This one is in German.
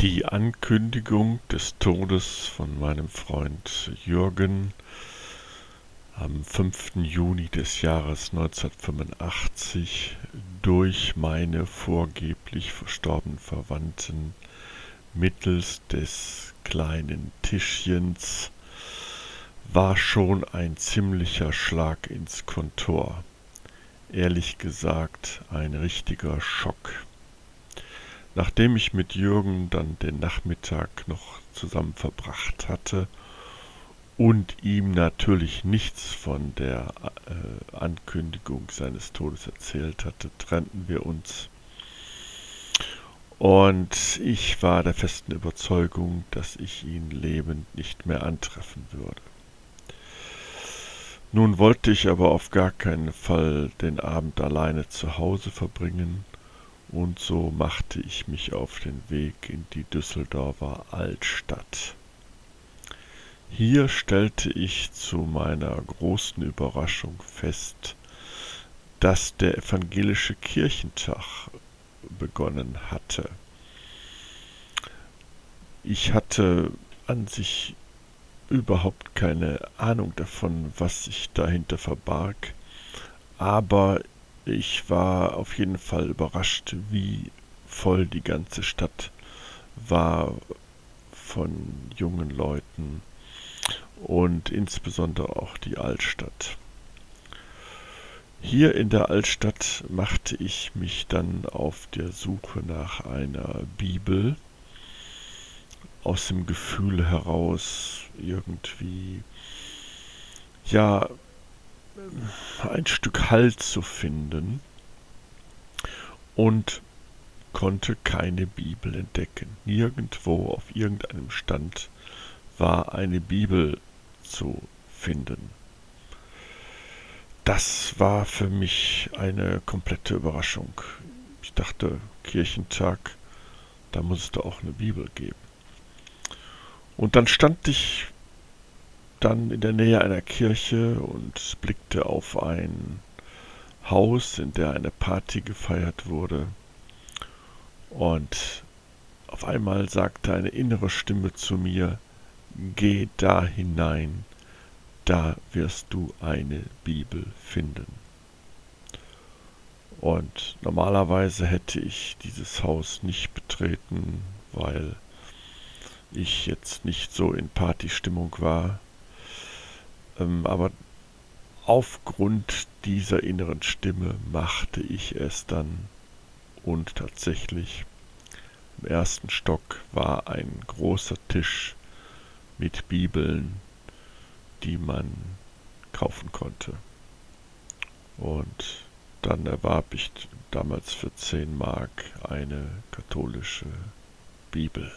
Die Ankündigung des Todes von meinem Freund Jürgen am 5. Juni des Jahres 1985 durch meine vorgeblich verstorbenen Verwandten mittels des kleinen Tischchens war schon ein ziemlicher Schlag ins Kontor. Ehrlich gesagt ein richtiger Schock. Nachdem ich mit Jürgen dann den Nachmittag noch zusammen verbracht hatte und ihm natürlich nichts von der äh, Ankündigung seines Todes erzählt hatte, trennten wir uns. Und ich war der festen Überzeugung, dass ich ihn lebend nicht mehr antreffen würde. Nun wollte ich aber auf gar keinen Fall den Abend alleine zu Hause verbringen und so machte ich mich auf den Weg in die Düsseldorfer Altstadt. Hier stellte ich zu meiner großen Überraschung fest, dass der evangelische Kirchentag begonnen hatte. Ich hatte an sich überhaupt keine Ahnung davon, was sich dahinter verbarg, aber ich war auf jeden Fall überrascht, wie voll die ganze Stadt war von jungen Leuten und insbesondere auch die Altstadt. Hier in der Altstadt machte ich mich dann auf der Suche nach einer Bibel aus dem Gefühl heraus irgendwie ja ein Stück Halt zu finden und konnte keine Bibel entdecken. Nirgendwo auf irgendeinem Stand war eine Bibel zu finden. Das war für mich eine komplette Überraschung. Ich dachte, Kirchentag, da muss es doch auch eine Bibel geben. Und dann stand ich dann in der Nähe einer Kirche und blickte auf ein Haus, in der eine Party gefeiert wurde. Und auf einmal sagte eine innere Stimme zu mir, Geh da hinein, da wirst du eine Bibel finden. Und normalerweise hätte ich dieses Haus nicht betreten, weil ich jetzt nicht so in Partystimmung war. Ähm, aber aufgrund dieser inneren Stimme machte ich es dann und tatsächlich im ersten Stock war ein großer Tisch mit Bibeln, die man kaufen konnte. Und dann erwarb ich damals für 10 Mark eine katholische Bibel.